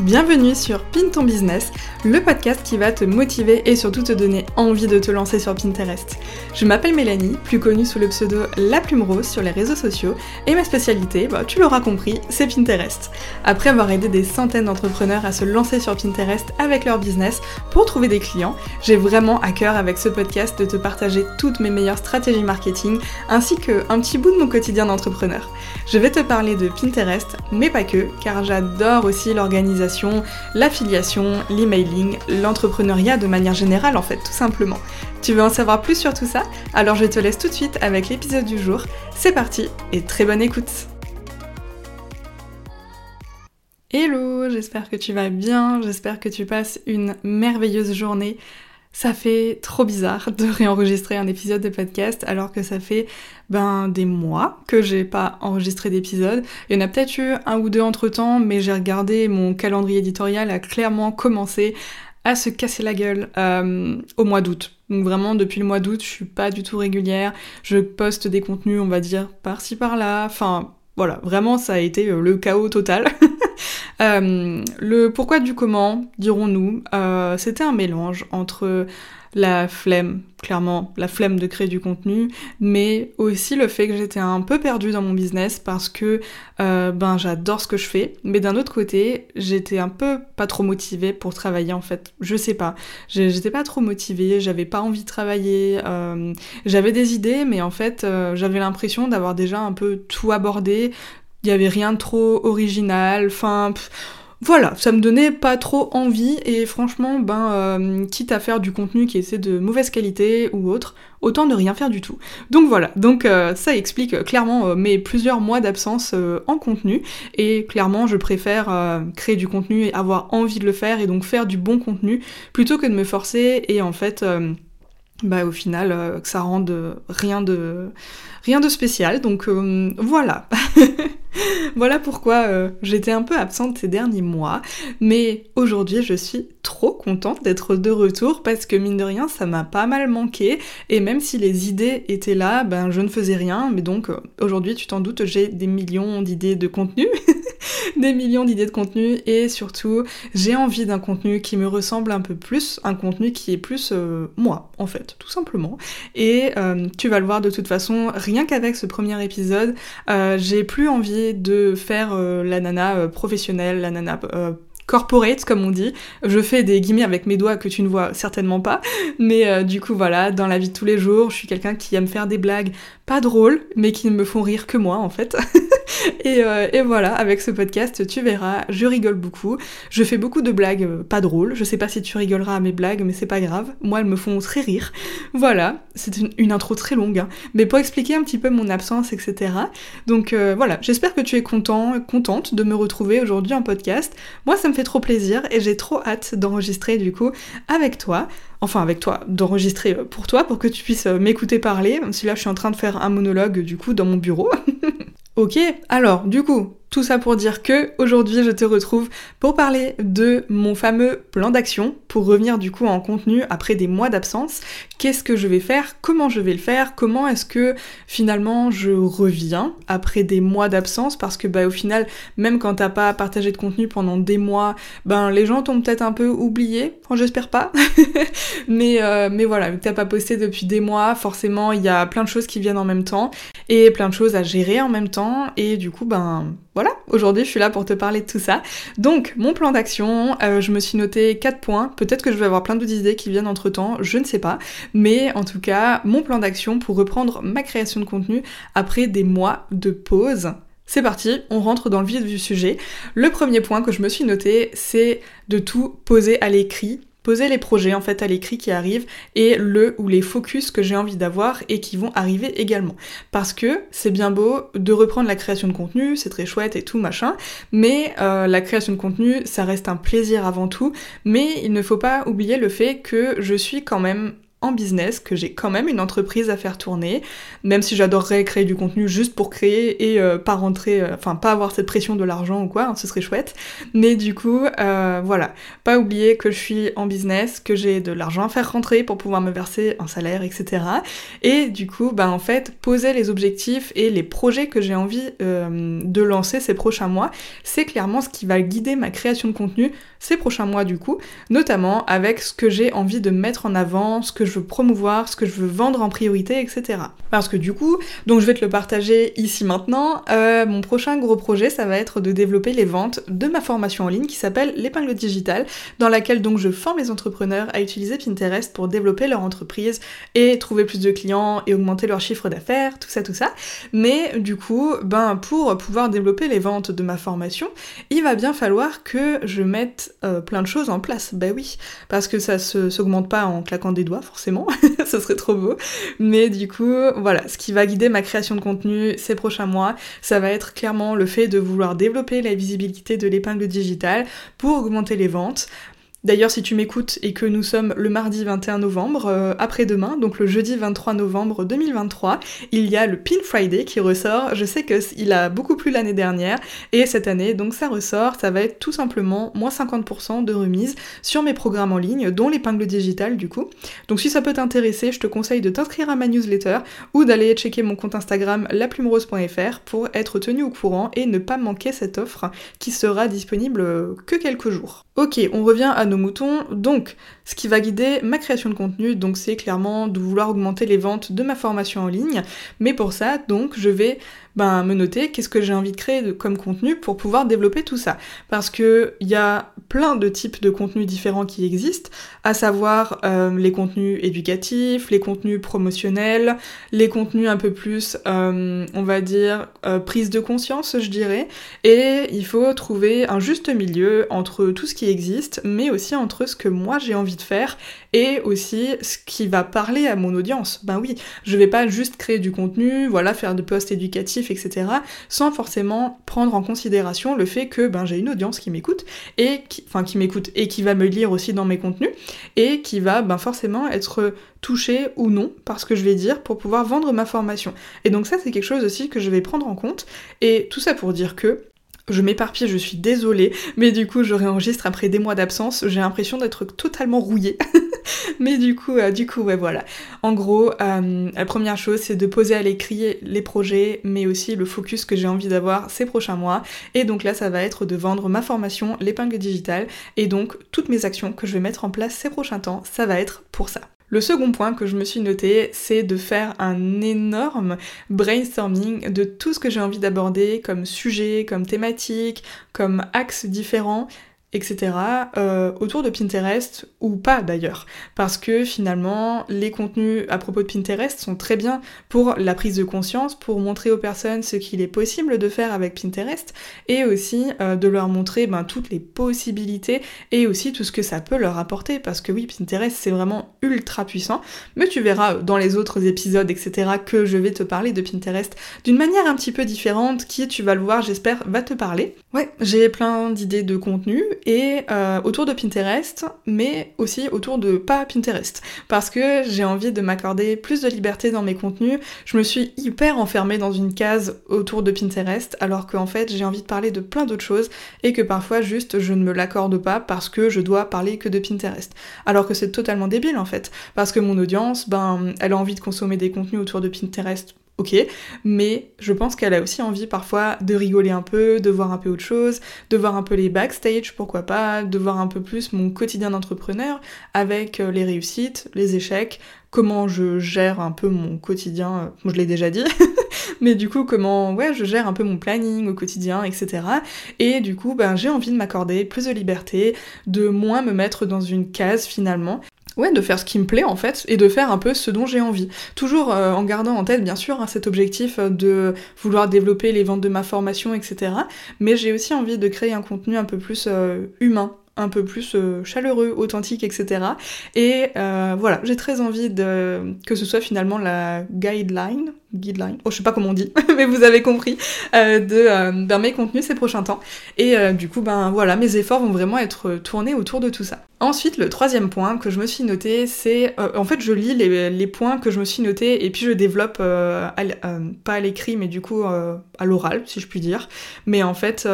Bienvenue sur Pin ton business, le podcast qui va te motiver et surtout te donner envie de te lancer sur Pinterest. Je m'appelle Mélanie, plus connue sous le pseudo La Plume Rose sur les réseaux sociaux, et ma spécialité, bah, tu l'auras compris, c'est Pinterest. Après avoir aidé des centaines d'entrepreneurs à se lancer sur Pinterest avec leur business pour trouver des clients, j'ai vraiment à cœur avec ce podcast de te partager toutes mes meilleures stratégies marketing ainsi qu'un petit bout de mon quotidien d'entrepreneur. Je vais te parler de Pinterest, mais pas que, car j'adore aussi l'organisation l'affiliation, l'emailing, l'entrepreneuriat de manière générale en fait, tout simplement. Tu veux en savoir plus sur tout ça? Alors je te laisse tout de suite avec l'épisode du jour. C'est parti et très bonne écoute Hello, j'espère que tu vas bien, j'espère que tu passes une merveilleuse journée. Ça fait trop bizarre de réenregistrer un épisode de podcast alors que ça fait ben des mois que j'ai pas enregistré d'épisode. Il y en a peut-être eu un ou deux entre temps, mais j'ai regardé mon calendrier éditorial a clairement commencé à se casser la gueule euh, au mois d'août. Donc vraiment depuis le mois d'août, je suis pas du tout régulière. Je poste des contenus, on va dire par-ci par-là. Enfin voilà, vraiment ça a été euh, le chaos total. Euh, le pourquoi du comment, dirons-nous, euh, c'était un mélange entre la flemme, clairement, la flemme de créer du contenu, mais aussi le fait que j'étais un peu perdue dans mon business parce que euh, ben j'adore ce que je fais, mais d'un autre côté, j'étais un peu pas trop motivée pour travailler en fait. Je sais pas, j'étais pas trop motivée, j'avais pas envie de travailler, j'avais des idées, mais en fait j'avais l'impression d'avoir déjà un peu tout abordé, il y avait rien de trop original, enfin voilà, ça me donnait pas trop envie et franchement, ben, euh, quitte à faire du contenu qui essaie de mauvaise qualité ou autre, autant ne rien faire du tout. Donc voilà, donc euh, ça explique clairement euh, mes plusieurs mois d'absence en contenu et clairement je préfère créer du contenu et avoir envie de le faire et donc faire du bon contenu plutôt que de me forcer et en fait bah au final que ça rende rien de rien de spécial donc euh, voilà voilà pourquoi euh, j'étais un peu absente ces derniers mois mais aujourd'hui je suis trop contente d'être de retour parce que mine de rien ça m'a pas mal manqué et même si les idées étaient là ben je ne faisais rien mais donc aujourd'hui tu t'en doutes j'ai des millions d'idées de contenu des millions d'idées de contenu et surtout j'ai envie d'un contenu qui me ressemble un peu plus, un contenu qui est plus euh, moi en fait, tout simplement. Et euh, tu vas le voir de toute façon, rien qu'avec ce premier épisode, euh, j'ai plus envie de faire la nana professionnelle, la nana corporate comme on dit. Je fais des guillemets avec mes doigts que tu ne vois certainement pas, mais du coup voilà, dans la vie de tous les jours, je suis quelqu'un qui aime faire des blagues pas drôles, mais qui ne me font rire que moi en fait. Euh, et, voilà, avec ce podcast, tu verras, je rigole beaucoup. Je fais beaucoup de blagues euh, pas drôles. Je sais pas si tu rigoleras à mes blagues, mais c'est pas grave. Moi, elles me font très rire. Voilà, c'est une, intro très longue, hein. mais pour expliquer un petit peu mon absence, etc. Donc euh, voilà, j'espère que tu es content, contente de me retrouver aujourd'hui en podcast. Moi, ça me fait trop plaisir et j'ai trop hâte d'enregistrer du coup avec toi enfin avec toi, d'enregistrer pour toi, pour que tu puisses m'écouter parler, même si là je suis en train de faire un monologue du coup dans mon bureau. ok, alors du coup, tout ça pour dire que aujourd'hui je te retrouve pour parler de mon fameux plan d'action pour revenir du coup en contenu après des mois d'absence. Qu'est-ce que je vais faire? Comment je vais le faire? Comment est-ce que finalement je reviens après des mois d'absence? Parce que bah au final, même quand t'as pas partagé de contenu pendant des mois, ben les gens t'ont peut-être un peu oublié. Enfin, j'espère pas. mais euh, mais voilà, vu que t'as pas posté depuis des mois, forcément il y a plein de choses qui viennent en même temps et plein de choses à gérer en même temps et du coup ben voilà, aujourd'hui je suis là pour te parler de tout ça. Donc, mon plan d'action, euh, je me suis noté 4 points. Peut-être que je vais avoir plein d'autres idées qui viennent entre temps, je ne sais pas. Mais en tout cas, mon plan d'action pour reprendre ma création de contenu après des mois de pause. C'est parti, on rentre dans le vif du sujet. Le premier point que je me suis noté, c'est de tout poser à l'écrit poser les projets en fait à l'écrit qui arrivent et le ou les focus que j'ai envie d'avoir et qui vont arriver également. Parce que c'est bien beau de reprendre la création de contenu, c'est très chouette et tout machin, mais euh, la création de contenu ça reste un plaisir avant tout, mais il ne faut pas oublier le fait que je suis quand même business, que j'ai quand même une entreprise à faire tourner, même si j'adorerais créer du contenu juste pour créer et euh, pas rentrer, euh, enfin pas avoir cette pression de l'argent ou quoi, hein, ce serait chouette. Mais du coup, euh, voilà, pas oublier que je suis en business, que j'ai de l'argent à faire rentrer pour pouvoir me verser un salaire, etc. Et du coup, bah en fait, poser les objectifs et les projets que j'ai envie de lancer ces prochains mois, c'est clairement ce qui va guider ma création de contenu ces prochains mois du coup, notamment avec ce que j'ai envie de mettre en avant, ce que je veux promouvoir, ce que je veux vendre en priorité, etc. Parce que du coup, donc je vais te le partager ici maintenant, euh, mon prochain gros projet ça va être de développer les ventes de ma formation en ligne qui s'appelle l'épingle digitale, dans laquelle donc je forme les entrepreneurs à utiliser Pinterest pour développer leur entreprise et trouver plus de clients et augmenter leur chiffre d'affaires, tout ça, tout ça. Mais du coup, ben pour pouvoir développer les ventes de ma formation, il va bien falloir que je mette euh, plein de choses en place. Bah oui, parce que ça se s'augmente pas en claquant des doigts, forcément, ça serait trop beau. Mais du coup, voilà, ce qui va guider ma création de contenu ces prochains mois, ça va être clairement le fait de vouloir développer la visibilité de l'épingle digitale pour augmenter les ventes, D'ailleurs, si tu m'écoutes et que nous sommes le mardi 21 novembre, euh, après-demain, donc le jeudi 23 novembre 2023, il y a le Pin Friday qui ressort. Je sais qu'il a beaucoup plu l'année dernière et cette année, donc ça ressort, ça va être tout simplement moins 50% de remise sur mes programmes en ligne, dont l'épingle digitale du coup. Donc si ça peut t'intéresser, je te conseille de t'inscrire à ma newsletter ou d'aller checker mon compte Instagram laplumerose.fr pour être tenu au courant et ne pas manquer cette offre qui sera disponible que quelques jours. Ok, on revient à nos moutons. Donc, ce qui va guider ma création de contenu, donc c'est clairement de vouloir augmenter les ventes de ma formation en ligne. Mais pour ça, donc, je vais ben, me noter qu'est-ce que j'ai envie de créer comme contenu pour pouvoir développer tout ça. Parce que il y a plein de types de contenus différents qui existent, à savoir euh, les contenus éducatifs, les contenus promotionnels, les contenus un peu plus, euh, on va dire, euh, prise de conscience, je dirais. Et il faut trouver un juste milieu entre tout ce qui existe, mais aussi entre ce que moi j'ai envie de faire et aussi ce qui va parler à mon audience. Ben oui, je vais pas juste créer du contenu, voilà, faire de posts éducatifs, etc., sans forcément prendre en considération le fait que ben j'ai une audience qui m'écoute et qui, enfin qui m'écoute et qui va me lire aussi dans mes contenus et qui va ben forcément être touché ou non par ce que je vais dire pour pouvoir vendre ma formation. Et donc ça c'est quelque chose aussi que je vais prendre en compte et tout ça pour dire que je m'éparpille, je suis désolée, mais du coup je réenregistre après des mois d'absence, j'ai l'impression d'être totalement rouillée. mais du coup, euh, du coup, ouais, voilà. En gros, euh, la première chose, c'est de poser à l'écrit les projets, mais aussi le focus que j'ai envie d'avoir ces prochains mois. Et donc là, ça va être de vendre ma formation, l'épingle digitale, et donc toutes mes actions que je vais mettre en place ces prochains temps, ça va être pour ça. Le second point que je me suis noté, c'est de faire un énorme brainstorming de tout ce que j'ai envie d'aborder comme sujet, comme thématique, comme axe différents etc. Euh, autour de Pinterest ou pas d'ailleurs. Parce que finalement, les contenus à propos de Pinterest sont très bien pour la prise de conscience, pour montrer aux personnes ce qu'il est possible de faire avec Pinterest et aussi euh, de leur montrer ben, toutes les possibilités et aussi tout ce que ça peut leur apporter. Parce que oui, Pinterest c'est vraiment ultra puissant. Mais tu verras dans les autres épisodes, etc., que je vais te parler de Pinterest d'une manière un petit peu différente qui, tu vas le voir, j'espère, va te parler. Ouais, j'ai plein d'idées de contenu et euh, autour de Pinterest, mais aussi autour de pas Pinterest, parce que j'ai envie de m'accorder plus de liberté dans mes contenus. Je me suis hyper enfermée dans une case autour de Pinterest, alors qu'en fait j'ai envie de parler de plein d'autres choses et que parfois juste je ne me l'accorde pas parce que je dois parler que de Pinterest. Alors que c'est totalement débile en fait, parce que mon audience, ben, elle a envie de consommer des contenus autour de Pinterest ok, mais je pense qu'elle a aussi envie parfois de rigoler un peu, de voir un peu autre chose, de voir un peu les backstage, pourquoi pas, de voir un peu plus mon quotidien d'entrepreneur avec euh, les réussites, les échecs, comment je gère un peu mon quotidien, moi je l'ai déjà dit, mais du coup comment ouais je gère un peu mon planning au quotidien, etc. Et du coup ben j'ai envie de m'accorder plus de liberté, de moins me mettre dans une case finalement, ouais, de faire ce qui me plaît en fait, et de faire un peu ce dont j'ai envie. Toujours euh, en gardant en tête, bien sûr, hein, cet objectif euh, de vouloir développer les ventes de ma formation, etc. Mais j'ai aussi envie de créer un contenu un peu plus euh, humain, un peu plus euh, chaleureux, authentique, etc. Et euh, voilà, j'ai très envie de que ce soit finalement la guideline, guideline, oh je sais pas comment on dit, mais vous avez compris, euh, de mes contenus ces prochains temps. Et du coup, ben voilà, mes efforts vont vraiment être tournés autour de tout ça. Ensuite, le troisième point que je me suis noté, c'est en fait je lis les, les, points que je me suis noté et puis je développe pas à l'écrit, mais du coup à l'oral, si je puis dire. Mais en fait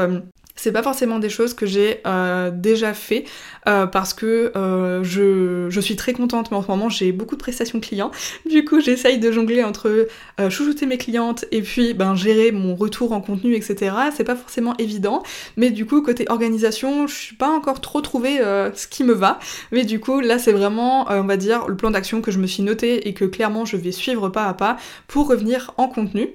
c'est pas forcément des choses que j'ai euh, déjà fait euh, parce que euh, je, je, suis très contente mais en ce moment j'ai beaucoup de prestations clients. Du coup j'essaye de jongler entre chouchouter mes clientes et puis ben gérer mon retour en contenu etc c'est pas forcément évident mais du coup côté organisation je suis pas encore trop trouvé ce qui me va. Mais du coup là c'est vraiment on va dire le plan d'action que je me suis noté et que clairement je vais suivre pas à pas pour revenir en contenu.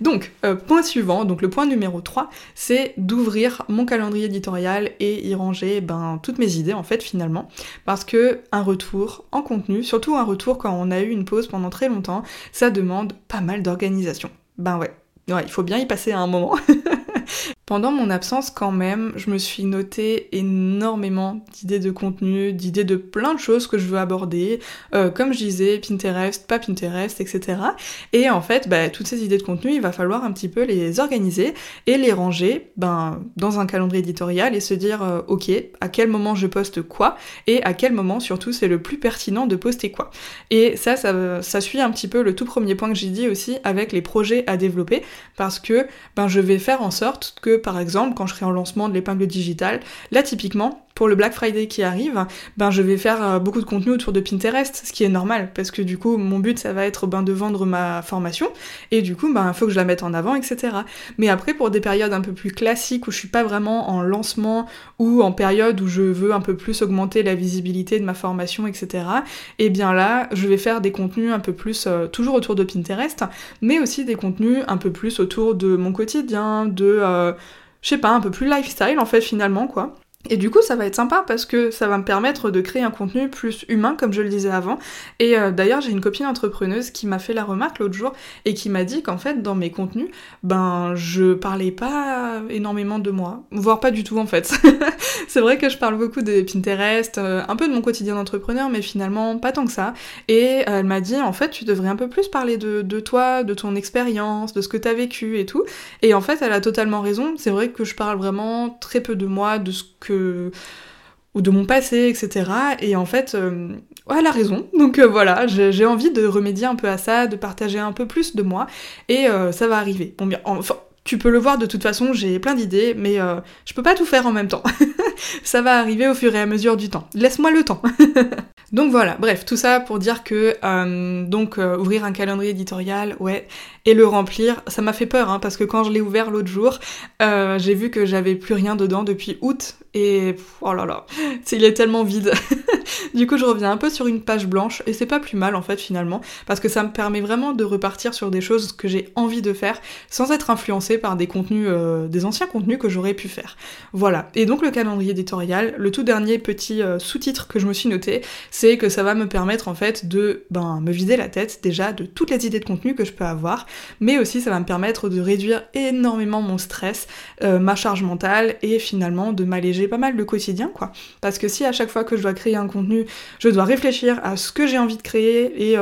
Donc point suivant donc le point numéro 3 c'est d'ouvrir mon calendrier éditorial et y ranger ben, toutes mes idées en fait finalement. Parce que un retour en contenu, surtout un retour quand on a eu une pause pendant très longtemps, ça demande pas mal d'organisation. Ben ouais, ouais, il faut bien y passer à un moment. Pendant mon absence quand même, je me suis noté énormément d'idées de contenu, d'idées de plein de choses que je veux aborder, euh, comme je disais, Pinterest, pas Pinterest, etc. Et en fait, bah, toutes ces idées de contenu, il va falloir un petit peu les organiser et les ranger ben, dans un calendrier éditorial et se dire, euh, ok, à quel moment je poste quoi et à quel moment surtout c'est le plus pertinent de poster quoi. Et ça, ça, ça suit un petit peu le tout premier point que j'ai dit aussi avec les projets à développer parce que ben, je vais faire en sorte que par exemple, quand je serai en lancement de l'épingle digitale, là typiquement, pour le Black Friday qui arrive, ben je vais faire euh, beaucoup de contenu autour de Pinterest, ce qui est normal, parce que du coup, mon but, ça va être ben, de vendre ma formation, et du coup, ben, il faut que je la mette en avant, etc. Mais après, pour des périodes un peu plus classiques, où je suis pas vraiment en lancement, ou en période où je veux un peu plus augmenter la visibilité de ma formation, etc., et eh bien là, je vais faire des contenus un peu plus, euh, toujours autour de Pinterest, mais aussi des contenus un peu plus autour de mon quotidien, de... Euh, je sais pas, un peu plus lifestyle en fait finalement quoi. Et du coup, ça va être sympa parce que ça va me permettre de créer un contenu plus humain, comme je le disais avant. Et euh, d'ailleurs, j'ai une copine entrepreneuse qui m'a fait la remarque l'autre jour et qui m'a dit qu'en fait, dans mes contenus, ben, je parlais pas énormément de moi, voire pas du tout en fait. c'est vrai que je parle beaucoup de Pinterest, euh, un peu de mon quotidien d'entrepreneur, mais finalement pas tant que ça. Et euh, elle m'a dit, en fait, tu devrais un peu plus parler de, de toi, de ton expérience, de ce que t'as vécu et tout. Et en fait, elle a totalement raison. C'est vrai que je parle vraiment très peu de moi, de ce que ou de mon passé, etc. Et en fait, euh, elle a raison. Donc euh, voilà, j'ai envie de remédier un peu à ça, de partager un peu plus de moi, et euh, ça va arriver. Bon, bien, enfin, tu peux le voir de toute façon, j'ai plein d'idées, mais je peux pas tout faire en même temps. ça va arriver au fur et à mesure du temps. Laisse-moi le temps. donc voilà, bref, tout ça pour dire que donc ouvrir un calendrier éditorial, ouais, et le remplir, ça m'a fait peur, hein, parce que quand je l'ai ouvert l'autre jour, j'ai vu que j'avais plus rien dedans depuis août, et oh là là, il est tellement vide. du coup, je reviens un peu sur une page blanche et c'est pas plus mal en fait finalement parce que ça me permet vraiment de repartir sur des choses que j'ai envie de faire sans être par des contenus, euh, des anciens contenus que j'aurais pu faire. Voilà. Et donc le calendrier éditorial, le tout dernier petit euh, sous-titre que je me suis noté, c'est que ça va me permettre en fait de ben, me vider la tête déjà de toutes les idées de contenu que je peux avoir, mais aussi ça va me permettre de réduire énormément mon stress, euh, ma charge mentale et finalement de m'alléger pas mal le quotidien, quoi. Parce que si à chaque fois que je dois créer un contenu, je dois réfléchir à ce que j'ai envie de créer et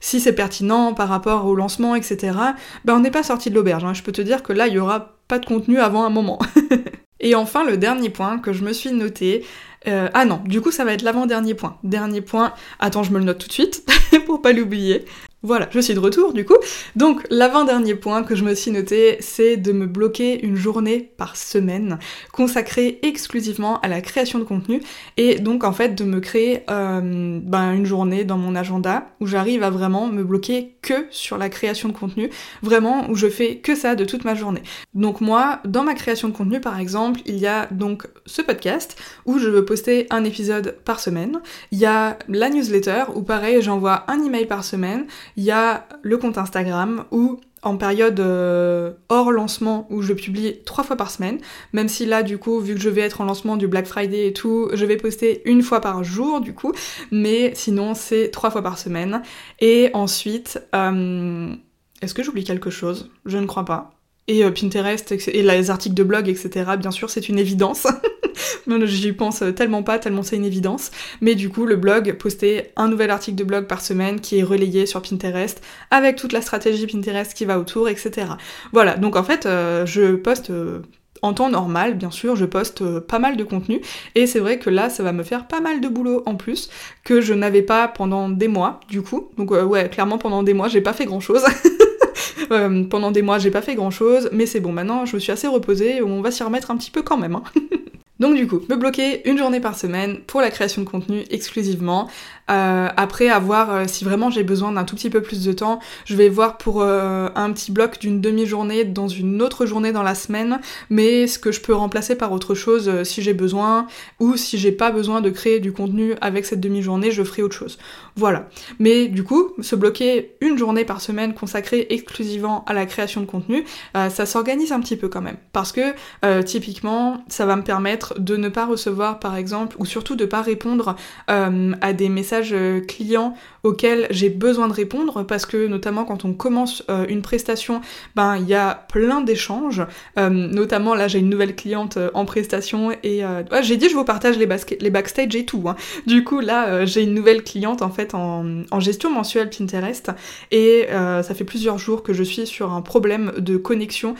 si c'est pertinent par rapport au lancement, etc., ben on n'est pas sorti de l'auberge. Hein. Je peux te dire que là, il y aura pas de contenu avant un moment. et enfin, le dernier point que je me suis noté, euh, ah non, du coup ça va être l'avant-dernier point. Dernier point, attends, je me le note tout de suite pour pas l'oublier. Voilà, je suis de retour du coup. Donc l'avant-dernier point que je me suis noté, c'est de me bloquer une journée par semaine consacrée exclusivement à la création de contenu et donc en fait de me créer euh, ben, une journée dans mon agenda où j'arrive à vraiment me bloquer que sur la création de contenu, vraiment où je fais que ça de toute ma journée. Donc moi, dans ma création de contenu par exemple, il y a donc ce podcast où je veux poster un épisode par semaine, il y a la newsletter où pareil j'envoie un email par semaine, il y a le compte Instagram où en période euh, hors lancement où je publie trois fois par semaine, même si là du coup vu que je vais être en lancement du Black Friday et tout, je vais poster une fois par jour du coup, mais sinon c'est trois fois par semaine. Et ensuite, euh, est-ce que j'oublie quelque chose? Je ne crois pas. Et euh, Pinterest et les articles de blog, etc. Bien sûr, c'est une évidence. J'y pense tellement pas, tellement c'est une évidence. Mais du coup, le blog, poster un nouvel article de blog par semaine qui est relayé sur Pinterest, avec toute la stratégie Pinterest qui va autour, etc. Voilà, donc en fait, euh, je poste euh, en temps normal, bien sûr, je poste euh, pas mal de contenu et c'est vrai que là, ça va me faire pas mal de boulot en plus que je n'avais pas pendant des mois, du coup. Donc ouais, clairement pendant des mois, j'ai pas fait grand chose. pendant des mois, j'ai pas fait grand chose, mais c'est bon, maintenant je me suis assez reposée, on va s'y remettre un petit peu quand même. Hein. Donc du coup, me bloquer une journée par semaine pour la création de contenu exclusivement. Euh, après, avoir euh, si vraiment j'ai besoin d'un tout petit peu plus de temps, je vais voir pour euh, un petit bloc d'une demi-journée dans une autre journée dans la semaine, mais ce que je peux remplacer par autre chose si j'ai besoin, ou si j'ai pas besoin de créer du contenu avec cette demi-journée, je ferai autre chose. Voilà. Mais du coup, se bloquer une journée par semaine consacrée exclusivement à la création de contenu, ça s'organise un petit peu quand même. Parce que typiquement, ça va me permettre de ne pas recevoir par exemple, ou surtout de pas répondre à des messages euh, clients auxquels j'ai besoin de répondre parce que notamment quand on commence euh, une prestation, ben il y a plein d'échanges. Euh, notamment là j'ai une nouvelle cliente en prestation et j'ai dit je vous partage les, les backstage et tout. Hein. Du coup là j'ai une nouvelle cliente en fait en, en gestion mensuelle Pinterest et ça fait plusieurs jours que je suis sur un problème de connexion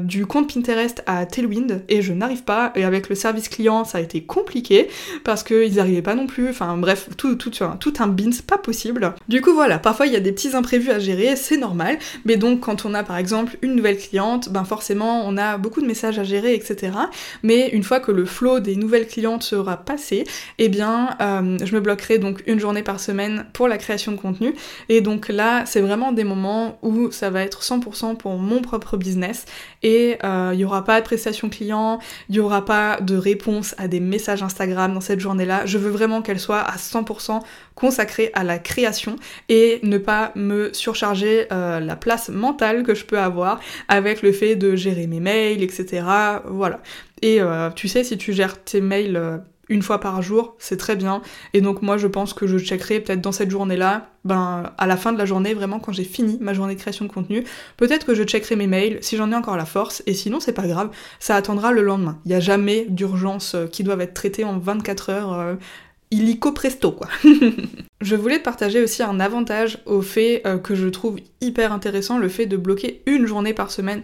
du compte Pinterest à Tailwind et je n'arrive pas et avec le service client ça a été compliqué parce qu'ils n'arrivaient pas non plus. Enfin bref tout tout, tout, un bins pas possible. Du coup voilà, parfois il y a des petits imprévus à gérer, c'est normal, mais donc quand on a par exemple une nouvelle cliente, ben forcément on a beaucoup de messages à gérer, etc. Mais une fois que le flow des nouvelles clientes sera passé, eh bien euh, je me bloquerai donc une journée par semaine pour la création de contenu, et donc là c'est vraiment des moments où ça va être 100% pour mon propre business, et euh, il n'y aura pas de prestation client, il n'y aura pas de réponse à des messages Instagram dans cette journée-là, je veux vraiment qu'elle soit à 100% consacré à la création et ne pas me surcharger euh, la place mentale que je peux avoir avec le fait de gérer mes mails, etc. Voilà. Et euh, tu sais, si tu gères tes mails euh, une fois par jour, c'est très bien. Et donc moi je pense que je checkerai peut-être dans cette journée-là, ben à la fin de la journée, vraiment quand j'ai fini ma journée de création de contenu, peut-être que je checkerai mes mails si j'en ai encore la force, et sinon c'est pas grave, ça attendra le lendemain. Il n'y a jamais d'urgence qui doivent être traitées en 24 heures illico presto quoi. je voulais partager aussi un avantage au fait euh, que je trouve hyper intéressant, le fait de bloquer une journée par semaine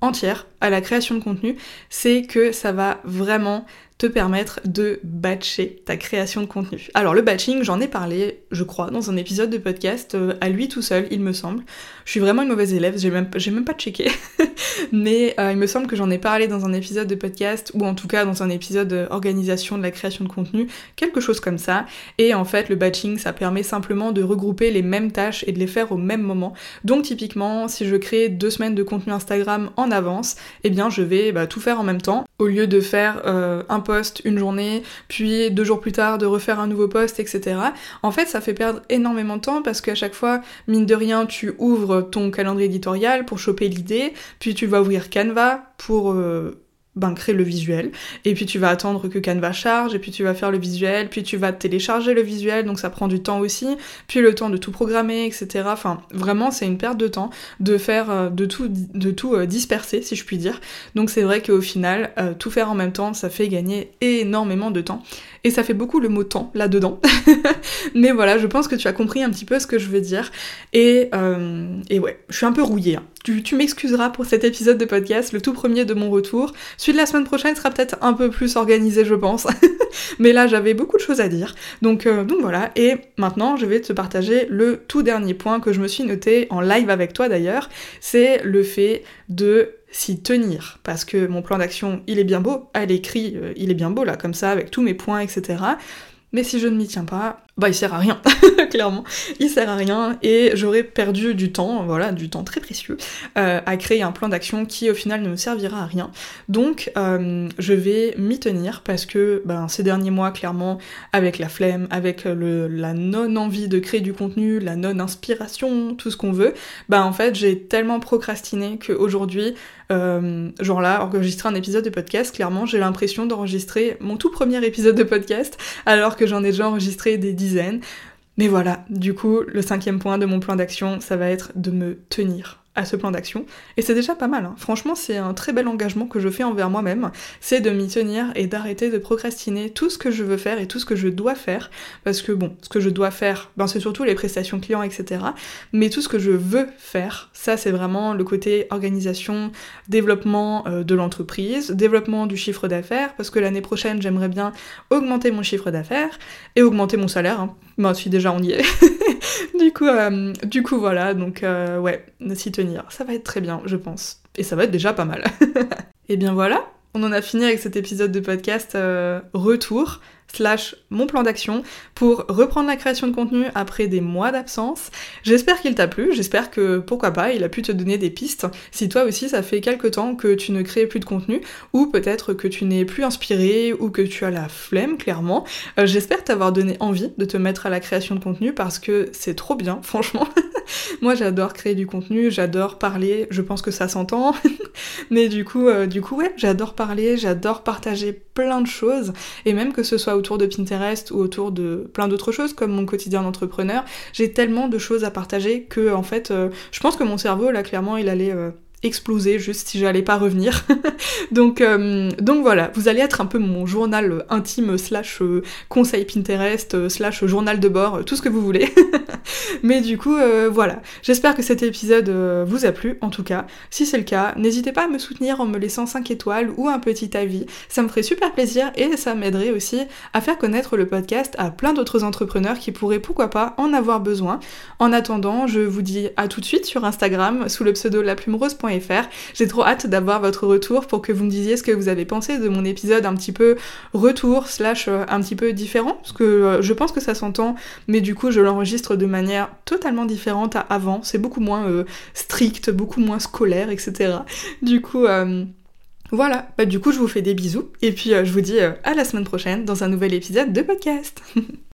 entière à la création de contenu, c'est que ça va vraiment te permettre de batcher ta création de contenu. Alors le batching, j'en ai parlé, je crois, dans un épisode de podcast, euh, à lui tout seul, il me semble. Je suis vraiment une mauvaise élève, j'ai même, même pas checké. Mais euh, il me semble que j'en ai parlé dans un épisode de podcast, ou en tout cas dans un épisode d'organisation de la création de contenu, quelque chose comme ça. Et en fait, le batching, ça permet simplement de regrouper les mêmes tâches et de les faire au même moment. Donc typiquement, si je crée deux semaines de contenu Instagram en avance, eh bien je vais bah, tout faire en même temps, au lieu de faire euh, un post une journée, puis deux jours plus tard de refaire un nouveau post, etc. En fait, ça fait perdre énormément de temps parce qu'à chaque fois, mine de rien, tu ouvres ton calendrier éditorial pour choper l'idée, puis tu vas ouvrir Canva pour euh, ben, créer le visuel. Et puis tu vas attendre que Canva charge, et puis tu vas faire le visuel, puis tu vas télécharger le visuel, donc ça prend du temps aussi, puis le temps de tout programmer, etc. Enfin, vraiment, c'est une perte de temps de faire, euh, de tout, de tout euh, disperser, si je puis dire. Donc c'est vrai qu'au final, euh, tout faire en même temps, ça fait gagner énormément de temps. Et ça fait beaucoup le mot temps là-dedans. Mais voilà, je pense que tu as compris un petit peu ce que je veux dire. Et, et ouais, je suis un peu rouillée. Hein. Tu, m'excuseras pour cet épisode de podcast, le tout premier de mon retour. Celui de la semaine prochaine sera peut-être un peu plus organisé, je pense. Mais là, j'avais beaucoup de choses à dire. Donc, euh, donc voilà. Et maintenant, je vais te partager le tout dernier point que je me suis noté en live avec toi d'ailleurs. C'est le fait de s'y tenir. Parce que mon plan d'action, il est bien beau. À l'écrit, euh, il est bien beau là, comme ça, avec tous mes points, etc. Mais si je ne m'y tiens pas, bah il sert à rien, clairement. Il sert à rien et j'aurais perdu du temps, voilà, du temps très précieux, euh, à créer un plan d'action qui au final ne me servira à rien. Donc euh, je vais m'y tenir parce que ben, ces derniers mois, clairement, avec la flemme, avec le, la non-envie de créer du contenu, la non-inspiration, tout ce qu'on veut, ben en fait j'ai tellement procrastiné qu'aujourd'hui, euh, genre là, enregistrer un épisode de podcast, clairement j'ai l'impression d'enregistrer mon tout premier épisode de podcast alors que j'en ai déjà enregistré des mais voilà, du coup, le cinquième point de mon plan d'action, ça va être de me tenir à ce plan d'action. Et c'est déjà pas mal. Hein. Franchement, c'est un très bel engagement que je fais envers moi-même. C'est de m'y tenir et d'arrêter de procrastiner tout ce que je veux faire et tout ce que je dois faire. Parce que bon, ce que je dois faire, ben, c'est surtout les prestations clients, etc. Mais tout ce que je veux faire, ça c'est vraiment le côté organisation, développement euh, de l'entreprise, développement du chiffre d'affaires. Parce que l'année prochaine, j'aimerais bien augmenter mon chiffre d'affaires et augmenter mon salaire. Hein. Moi, si déjà on y est. du coup, euh, du coup voilà. Donc euh, ouais, s'y tenir ça va être très bien, je pense. Et ça va être déjà pas mal. et bien voilà, on en a fini avec cet épisode de podcast euh, retour slash mon plan d'action pour reprendre la création de contenu après des mois d'absence. J'espère qu'il t'a plu, j'espère que pourquoi pas il a pu te donner des pistes si toi aussi ça fait quelque temps que tu ne crées plus de contenu ou peut-être que tu n'es plus inspiré ou que tu as la flemme clairement. Euh, j'espère t'avoir donné envie de te mettre à la création de contenu parce que c'est trop bien franchement. Moi j'adore créer du contenu, j'adore parler, je pense que ça s'entend. Mais du coup, euh, du coup ouais, j'adore parler, j'adore partager plein de choses et même que ce soit autour de Pinterest ou autour de plein d'autres choses comme mon quotidien d'entrepreneur. J'ai tellement de choses à partager que en fait, euh, je pense que mon cerveau là clairement il allait euh, exploser juste si j'allais pas revenir. donc, euh, donc voilà, vous allez être un peu mon journal intime slash euh, conseil Pinterest euh, slash journal de bord, tout ce que vous voulez. Mais du coup, voilà. J'espère que cet épisode vous a plu, en tout cas. Si c'est le cas, n'hésitez pas à me soutenir en me laissant 5 étoiles ou un petit avis. Ça me ferait super plaisir et ça m'aiderait aussi à faire connaître le podcast à plein d'autres entrepreneurs qui pourraient pourquoi pas en avoir besoin. En attendant, je vous dis à tout de suite sur Instagram sous le pseudo laplumerose.fr j'ai trop hâte d'avoir votre retour pour que vous me disiez ce que vous avez pensé de mon épisode un petit peu retour slash euh, un petit peu différent, parce que euh, je pense que ça s'entend, mais du coup je l'enregistre de manière totalement différente à avant, c'est beaucoup moins euh, strict, beaucoup moins scolaire, etc. Du coup... voilà, bah du coup je vous fais des bisous et puis je vous dis à la semaine prochaine dans un nouvel épisode de podcast.